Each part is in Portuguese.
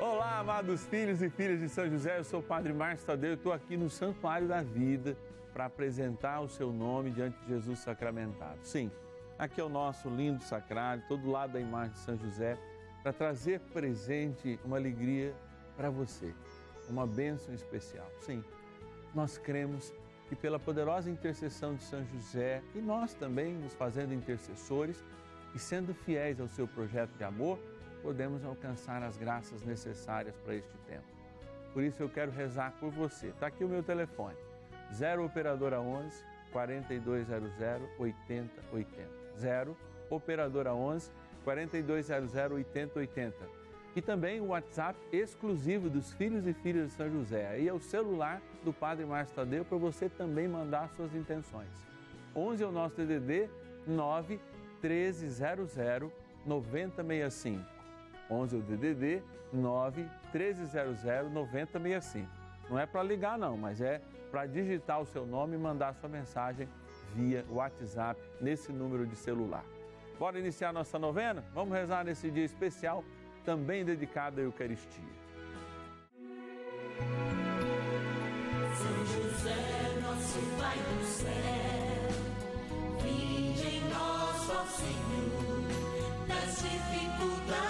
Olá, amados filhos e filhas de São José, eu sou o Padre Márcio Tadeu, estou aqui no Santuário da Vida para apresentar o seu nome diante de Jesus sacramentado. Sim, aqui é o nosso lindo sacrário, todo lado da imagem de São José, para trazer presente uma alegria para você, uma bênção especial. Sim, nós cremos que pela poderosa intercessão de São José e nós também nos fazendo intercessores e sendo fiéis ao seu projeto de amor, podemos alcançar as graças necessárias para este tempo. Por isso eu quero rezar por você. Está aqui o meu telefone, 0 Operadora 11 4200 8080. 0 Operadora 11 4200 8080. E também o WhatsApp exclusivo dos filhos e filhas de São José. Aí é o celular do Padre Márcio Tadeu para você também mandar suas intenções. 11 é o nosso DDD 9 1300 9065. 11 é o DDD 9 1300 9065. Não é para ligar não, mas é para digitar o seu nome e mandar sua mensagem via WhatsApp nesse número de celular. Bora iniciar nossa novena? Vamos rezar nesse dia especial, também dedicado à Eucaristia. São José, nosso Pai do céu, em Senhor, das dificuldades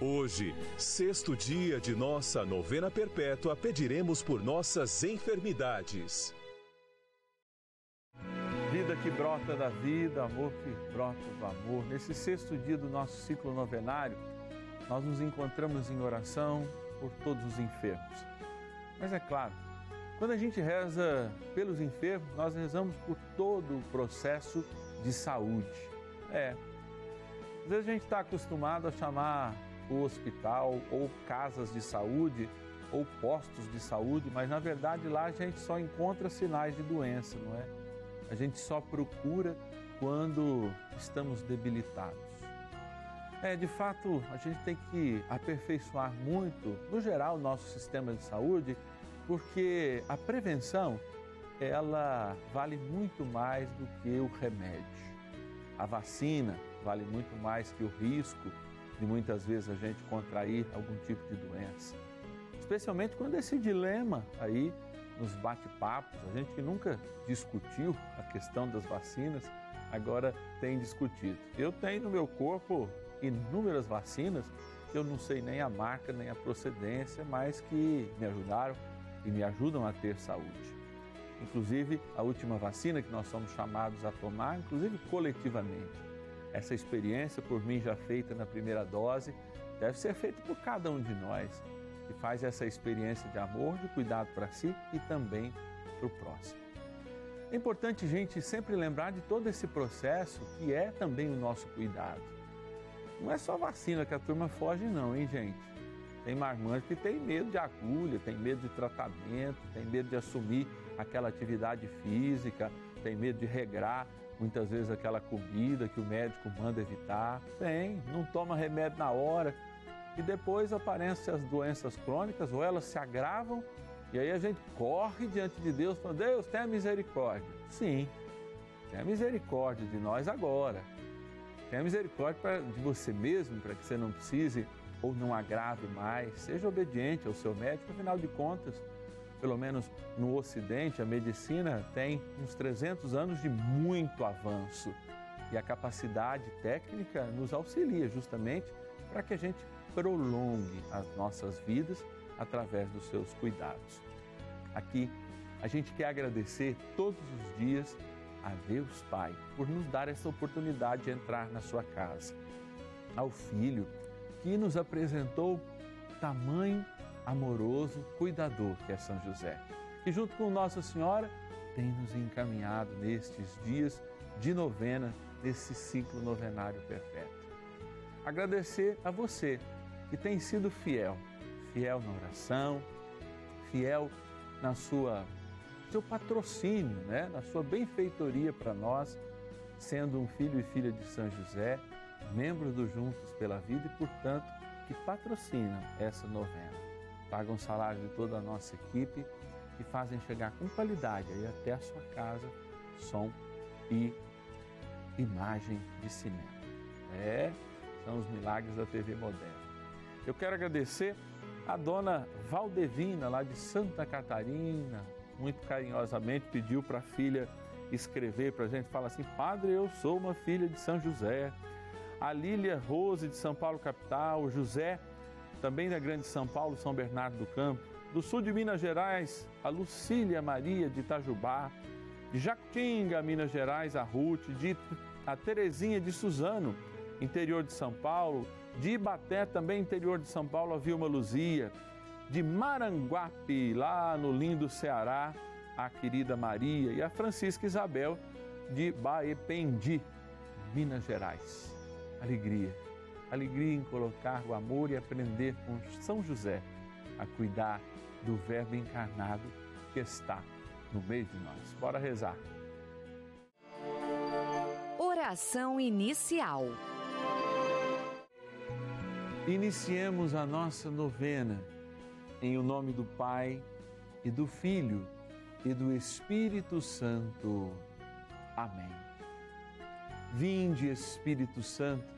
Hoje, sexto dia de nossa novena perpétua, pediremos por nossas enfermidades. Vida que brota da vida, amor que brota do amor. Nesse sexto dia do nosso ciclo novenário, nós nos encontramos em oração por todos os enfermos. Mas é claro, quando a gente reza pelos enfermos, nós rezamos por todo o processo de saúde. É. Às vezes a gente está acostumado a chamar o hospital ou casas de saúde ou postos de saúde, mas na verdade lá a gente só encontra sinais de doença, não é? A gente só procura quando estamos debilitados. É, de fato, a gente tem que aperfeiçoar muito, no geral, o nosso sistema de saúde, porque a prevenção, ela vale muito mais do que o remédio. A vacina vale muito mais que o risco de muitas vezes a gente contrair algum tipo de doença. Especialmente quando esse dilema aí nos bate-papos, a gente que nunca discutiu a questão das vacinas, agora tem discutido. Eu tenho no meu corpo inúmeras vacinas que eu não sei nem a marca nem a procedência, mas que me ajudaram e me ajudam a ter saúde. Inclusive, a última vacina que nós somos chamados a tomar, inclusive coletivamente. Essa experiência, por mim já feita na primeira dose, deve ser feita por cada um de nós que faz essa experiência de amor, de cuidado para si e também para o próximo. É importante gente sempre lembrar de todo esse processo que é também o nosso cuidado. Não é só vacina que a turma foge, não, hein, gente? Tem marmanjo que tem medo de agulha, tem medo de tratamento, tem medo de assumir aquela atividade física, tem medo de regrar muitas vezes aquela comida que o médico manda evitar. Tem, não toma remédio na hora. E depois aparecem as doenças crônicas ou elas se agravam e aí a gente corre diante de Deus falando, Deus, tenha misericórdia. Sim, tenha misericórdia de nós agora. Tenha misericórdia de você mesmo, para que você não precise ou não agrave mais. Seja obediente ao seu médico, afinal de contas, pelo menos no Ocidente, a medicina tem uns 300 anos de muito avanço. E a capacidade técnica nos auxilia justamente para que a gente prolongue as nossas vidas através dos seus cuidados. Aqui, a gente quer agradecer todos os dias a Deus Pai por nos dar essa oportunidade de entrar na sua casa, ao Filho que nos apresentou tamanho amoroso, cuidador que é São José, que junto com Nossa Senhora tem nos encaminhado nestes dias de novena, nesse ciclo novenário perpétuo. Agradecer a você que tem sido fiel fiel na oração, fiel na sua seu patrocínio, né? na sua benfeitoria para nós, sendo um filho e filha de São José, membro do Juntos pela Vida e, portanto, que patrocinam essa novena. Pagam o salário de toda a nossa equipe e fazem chegar com qualidade aí até a sua casa som e imagem de cinema. É, são os milagres da TV moderna. Eu quero agradecer a dona Valdevina, lá de Santa Catarina, muito carinhosamente pediu para a filha escrever para a gente, fala assim, padre, eu sou uma filha de São José. A Lília Rose de São Paulo capital, o José, também da Grande São Paulo, São Bernardo do Campo. Do sul de Minas Gerais, a Lucília Maria de Itajubá. De Jacutinga, Minas Gerais, a Ruth. De a Terezinha de Suzano, interior de São Paulo de Ibaté, também interior de São Paulo, a Vilma Luzia. De Maranguape, lá no lindo Ceará, a querida Maria. E a Francisca Isabel, de Baependi, Minas Gerais. Alegria. Alegria em colocar o amor e aprender com São José a cuidar do Verbo encarnado que está no meio de nós. Bora rezar. Oração inicial. Iniciemos a nossa novena em o nome do Pai e do Filho e do Espírito Santo. Amém. Vinde, Espírito Santo,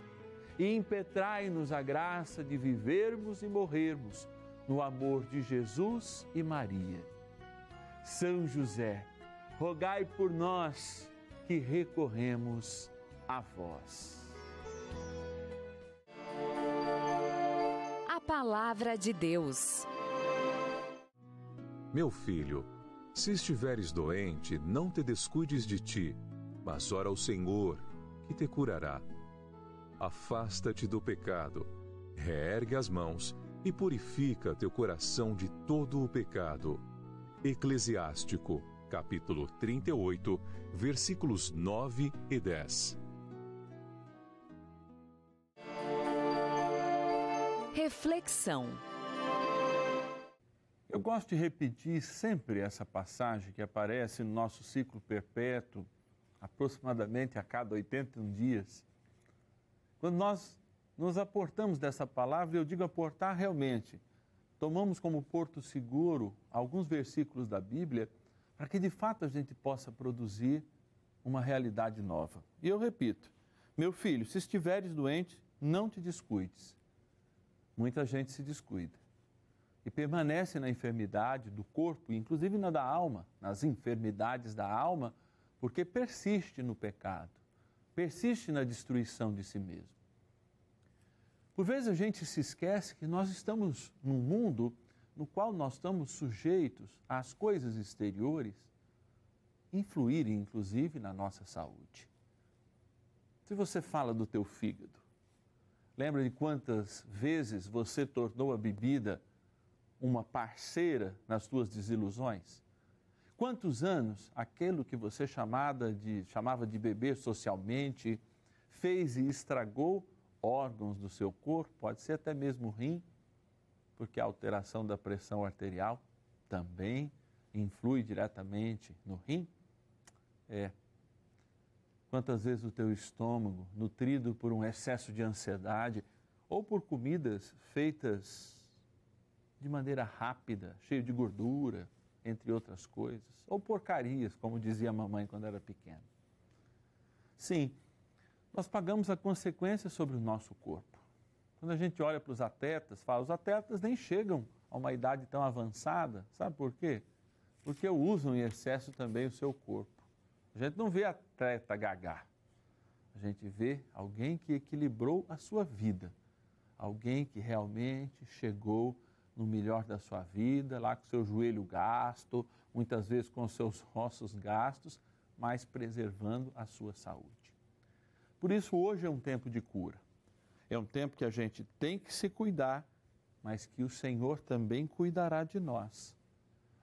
e impetrai-nos a graça de vivermos e morrermos no amor de Jesus e Maria. São José, rogai por nós que recorremos a vós. Palavra de Deus. Meu filho, se estiveres doente, não te descuides de ti, mas ora ao Senhor, que te curará. Afasta-te do pecado, reergue as mãos e purifica teu coração de todo o pecado. Eclesiástico, capítulo 38, versículos 9 e 10. Reflexão. Eu gosto de repetir sempre essa passagem que aparece no nosso ciclo perpétuo, aproximadamente a cada 81 dias. Quando nós nos aportamos dessa palavra, eu digo aportar realmente, tomamos como porto seguro alguns versículos da Bíblia para que de fato a gente possa produzir uma realidade nova. E eu repito, meu filho, se estiveres doente, não te descuides. Muita gente se descuida e permanece na enfermidade do corpo, inclusive na da alma, nas enfermidades da alma, porque persiste no pecado, persiste na destruição de si mesmo. Por vezes a gente se esquece que nós estamos num mundo no qual nós estamos sujeitos às coisas exteriores influírem inclusive na nossa saúde. Se você fala do teu fígado, lembra de quantas vezes você tornou a bebida uma parceira nas tuas desilusões? Quantos anos aquilo que você chamava de, chamava de beber socialmente fez e estragou órgãos do seu corpo, pode ser até mesmo rim, porque a alteração da pressão arterial também influi diretamente no rim? É. Quantas vezes o teu estômago, nutrido por um excesso de ansiedade ou por comidas feitas de maneira rápida, cheio de gordura, entre outras coisas, ou porcarias, como dizia a mamãe quando era pequena. Sim, nós pagamos a consequência sobre o nosso corpo. Quando a gente olha para os atletas, fala, os atletas nem chegam a uma idade tão avançada, sabe por quê? Porque usam em excesso também o seu corpo. A gente não vê atleta gagar, a gente vê alguém que equilibrou a sua vida, alguém que realmente chegou no melhor da sua vida, lá com seu joelho gasto, muitas vezes com seus ossos gastos, mas preservando a sua saúde. Por isso, hoje é um tempo de cura. É um tempo que a gente tem que se cuidar, mas que o Senhor também cuidará de nós.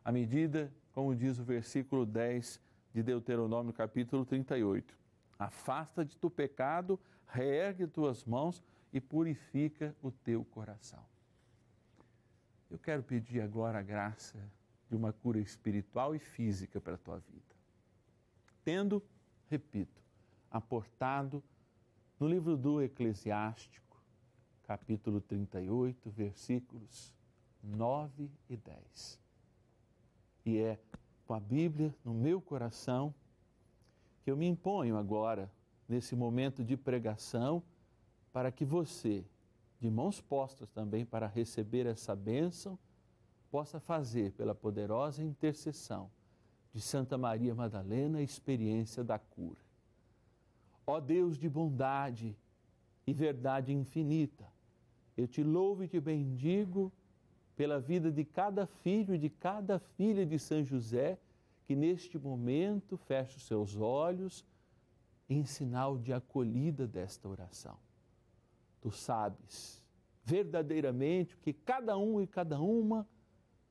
À medida, como diz o versículo 10 de Deuteronômio, capítulo 38, afasta de tu pecado, reergue tuas mãos e purifica o teu coração. Eu quero pedir agora a graça de uma cura espiritual e física para a tua vida. Tendo, repito, aportado no livro do Eclesiástico, capítulo 38, versículos 9 e 10. E é com a Bíblia no meu coração que eu me imponho agora, nesse momento de pregação, para que você, de mãos postas também para receber essa bênção, possa fazer pela poderosa intercessão de Santa Maria Madalena a experiência da cura. Ó Deus de bondade e verdade infinita, eu te louvo e te bendigo pela vida de cada filho e de cada filha de São José que neste momento fecha os seus olhos em sinal de acolhida desta oração tu sabes verdadeiramente o que cada um e cada uma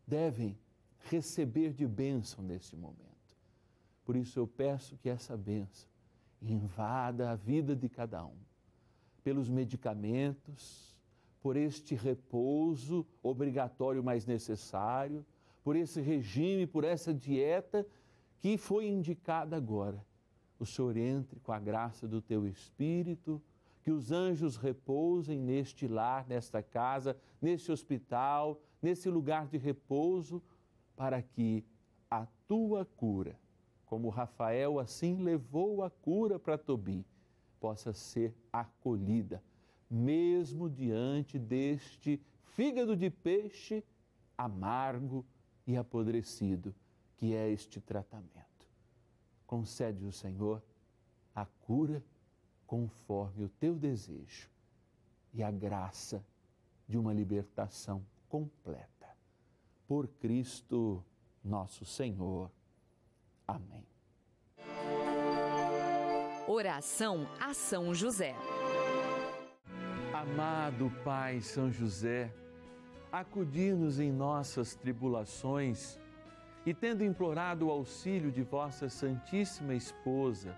devem receber de bênção neste momento. Por isso eu peço que essa bênção invada a vida de cada um, pelos medicamentos, por este repouso obrigatório mais necessário, por esse regime, por essa dieta que foi indicada agora. O Senhor entre com a graça do teu Espírito que os anjos repousem neste lar, nesta casa, neste hospital, nesse lugar de repouso, para que a tua cura, como Rafael assim levou a cura para Tobi, possa ser acolhida, mesmo diante deste fígado de peixe amargo e apodrecido que é este tratamento. Concede o Senhor a cura conforme o teu desejo e a graça de uma libertação completa. Por Cristo nosso Senhor. Amém. Oração a São José. Amado Pai São José, acudir-nos em nossas tribulações e, tendo implorado o auxílio de vossa Santíssima Esposa,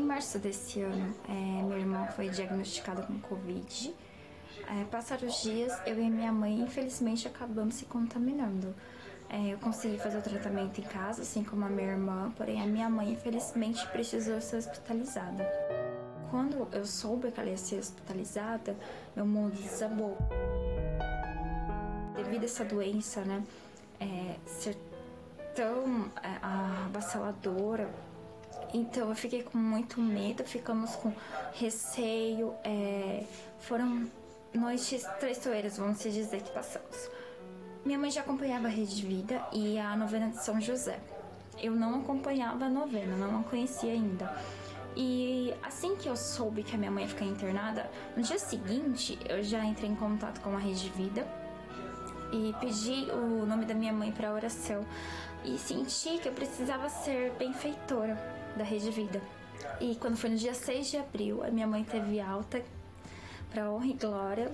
Em março desse ano, é, minha irmã foi diagnosticada com Covid. É, passaram os dias, eu e minha mãe, infelizmente, acabamos se contaminando. É, eu consegui fazer o tratamento em casa, assim como a minha irmã, porém a minha mãe, infelizmente, precisou ser hospitalizada. Quando eu soube que ela ia ser hospitalizada, meu mundo desabou. Devido a essa doença, né, é, ser tão é, avassaladora, então eu fiquei com muito medo, ficamos com receio. é, foram noites traiçoeiras, vamos dizer, que passamos. Minha mãe já acompanhava a Rede Vida e a novena de São José. Eu não acompanhava a novena, não a conhecia ainda. E assim que eu soube que a minha mãe ia ficar internada, no dia seguinte eu já entrei em contato com a Rede Vida e pedi o nome da minha mãe para oração e senti que eu precisava ser benfeitora da Rede Vida. E quando foi no dia 6 de abril, a minha mãe teve alta para honra e glória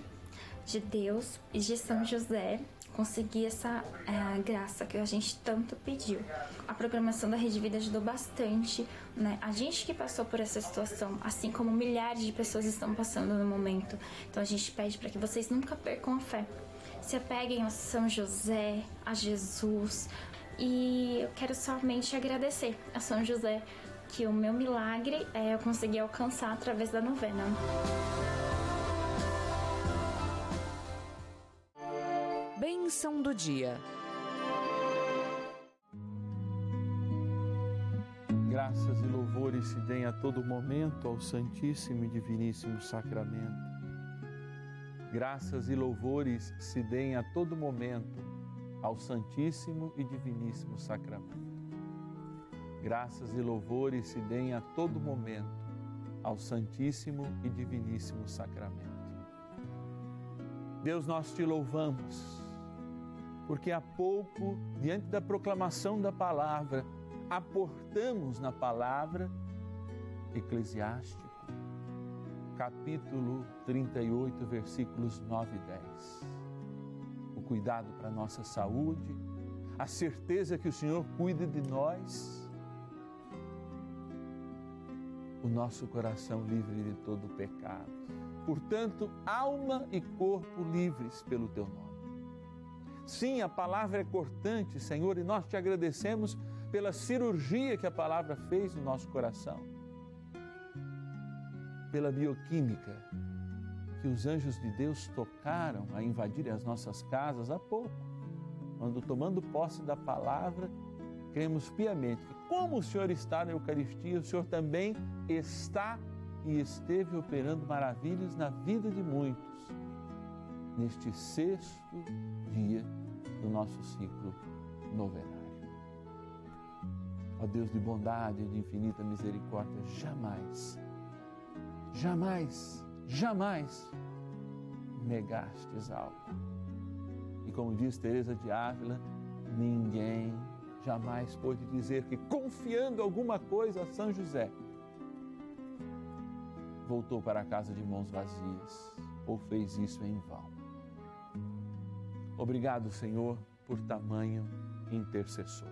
de Deus e de São José. Consegui essa é, graça que a gente tanto pediu. A programação da Rede Vida ajudou bastante, né? A gente que passou por essa situação, assim como milhares de pessoas estão passando no momento. Então a gente pede para que vocês nunca percam a fé. Se apeguem a São José, a Jesus. E eu quero somente agradecer a São José que o meu milagre é, eu consegui alcançar através da novena. Bênção do dia. Graças e louvores se deem a todo momento ao Santíssimo e Diviníssimo Sacramento. Graças e louvores se deem a todo momento ao Santíssimo e Diviníssimo Sacramento. Graças e louvores se deem a todo momento ao Santíssimo e Diviníssimo Sacramento. Deus, nós te louvamos, porque há pouco, diante da proclamação da palavra, aportamos na palavra Eclesiástico, capítulo 38, versículos 9 e 10. O cuidado para a nossa saúde, a certeza que o Senhor cuida de nós, o nosso coração livre de todo pecado. Portanto, alma e corpo livres pelo teu nome. Sim, a palavra é cortante, Senhor, e nós te agradecemos pela cirurgia que a palavra fez no nosso coração. pela bioquímica que os anjos de Deus tocaram a invadir as nossas casas há pouco, quando tomando posse da palavra, cremos piamente que como o Senhor está na Eucaristia, o Senhor também está e esteve operando maravilhas na vida de muitos neste sexto dia do nosso ciclo novenário. Ó Deus de bondade e de infinita misericórdia, jamais, jamais, jamais negastes algo. E como diz Teresa de Ávila, ninguém jamais pôde dizer que confiando alguma coisa a São José, voltou para a casa de mãos vazias ou fez isso em vão. Obrigado, Senhor, por tamanho intercessor.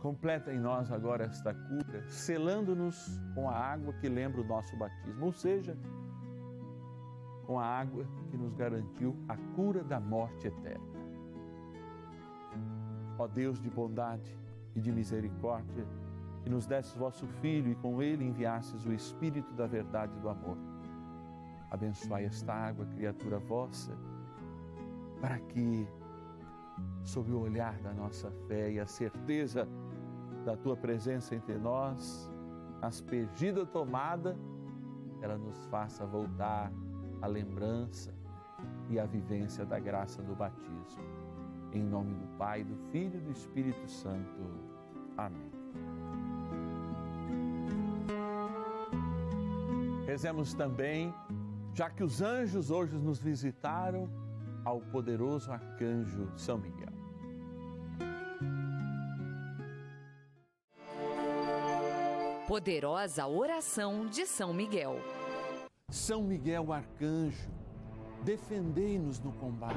Completa em nós agora esta cura, selando-nos com a água que lembra o nosso batismo, ou seja, com a água que nos garantiu a cura da morte eterna. Ó Deus de bondade e de misericórdia, que nos desses vosso Filho e com ele enviasses o Espírito da verdade e do amor. Abençoai esta água, criatura vossa, para que, sob o olhar da nossa fé e a certeza da tua presença entre nós, aspergida tomada, ela nos faça voltar à lembrança e à vivência da graça do batismo. Em nome do Pai, do Filho e do Espírito Santo. Amém. Rezemos também, já que os anjos hoje nos visitaram, ao poderoso arcanjo São Miguel. Poderosa oração de São Miguel. São Miguel arcanjo, defendei-nos no combate.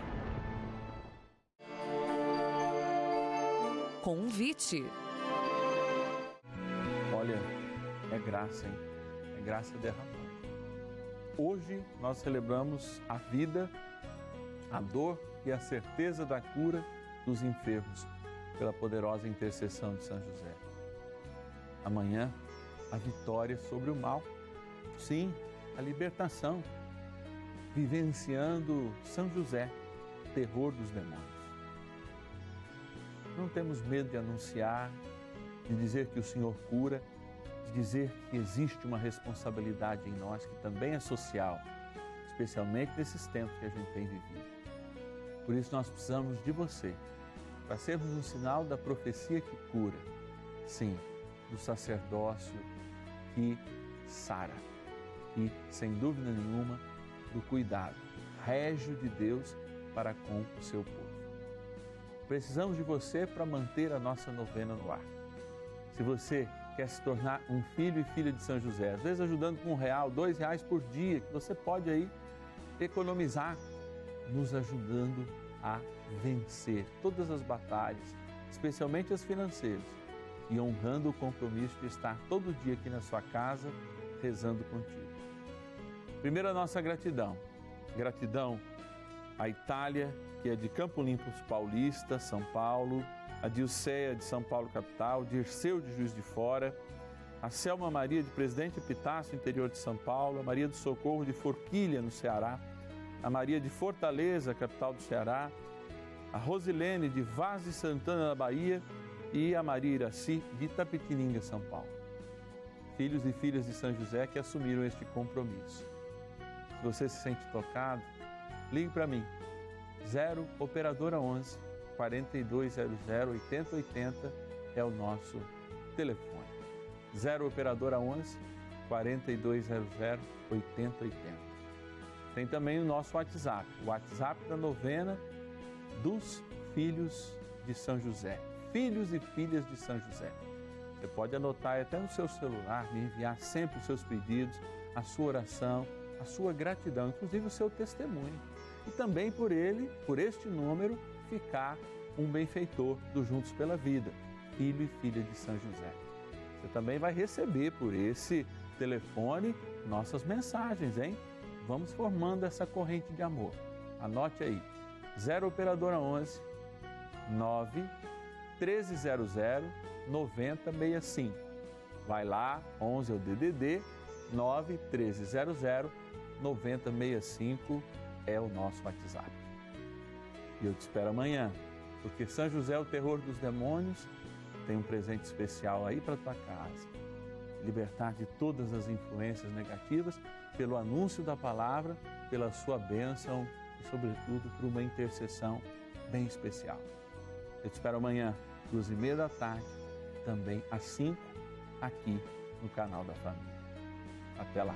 Convite. Olha, é graça, hein? É graça derramada. Hoje nós celebramos a vida, a dor e a certeza da cura dos enfermos pela poderosa intercessão de São José. Amanhã, a vitória sobre o mal. Sim, a libertação. Vivenciando São José, terror dos demônios. Não temos medo de anunciar, de dizer que o Senhor cura, de dizer que existe uma responsabilidade em nós que também é social, especialmente nesses tempos que a gente tem vivido. Por isso nós precisamos de você, para sermos um sinal da profecia que cura, sim, do sacerdócio que sara e, sem dúvida nenhuma, do cuidado régio de Deus para com o seu povo. Precisamos de você para manter a nossa novena no ar. Se você quer se tornar um filho e filha de São José, às vezes ajudando com um real, dois reais por dia, que você pode aí economizar, nos ajudando a vencer todas as batalhas, especialmente as financeiras, e honrando o compromisso de estar todo dia aqui na sua casa rezando contigo. Primeiro, a nossa gratidão. Gratidão à Itália, que é de Campo Limpo Paulista, São Paulo, a Dilceia de São Paulo capital, Dirceu de Juiz de Fora, a Selma Maria de Presidente Epitácio, interior de São Paulo, a Maria do Socorro de Forquilha, no Ceará, a Maria de Fortaleza, capital do Ceará, a Rosilene de Vaz de Santana, na Bahia, e a Maria Iraci de Itapetininga, São Paulo. Filhos e filhas de São José que assumiram este compromisso. Se você se sente tocado, ligue para mim. 0 Operadora 11 4200 8080 é o nosso telefone. 0 Operadora 11 4200 8080. Tem também o nosso WhatsApp, o WhatsApp da novena dos filhos de São José. Filhos e filhas de São José. Você pode anotar até no seu celular, me enviar sempre os seus pedidos, a sua oração, a sua gratidão, inclusive o seu testemunho. E também por ele, por este número, ficar um benfeitor do Juntos pela Vida, filho e filha de São José. Você também vai receber por esse telefone nossas mensagens, hein? Vamos formando essa corrente de amor. Anote aí. 0 operadora 11 9 1300 9065. Vai lá, 11 é o DDD 9 1300 9065 é o nosso WhatsApp. E eu te espero amanhã, porque São José, o terror dos demônios, tem um presente especial aí para tua casa. Libertar de todas as influências negativas pelo anúncio da palavra, pela sua bênção e, sobretudo, por uma intercessão bem especial. Eu te espero amanhã, duas e meia da tarde, também às cinco, aqui no canal da Família. Até lá.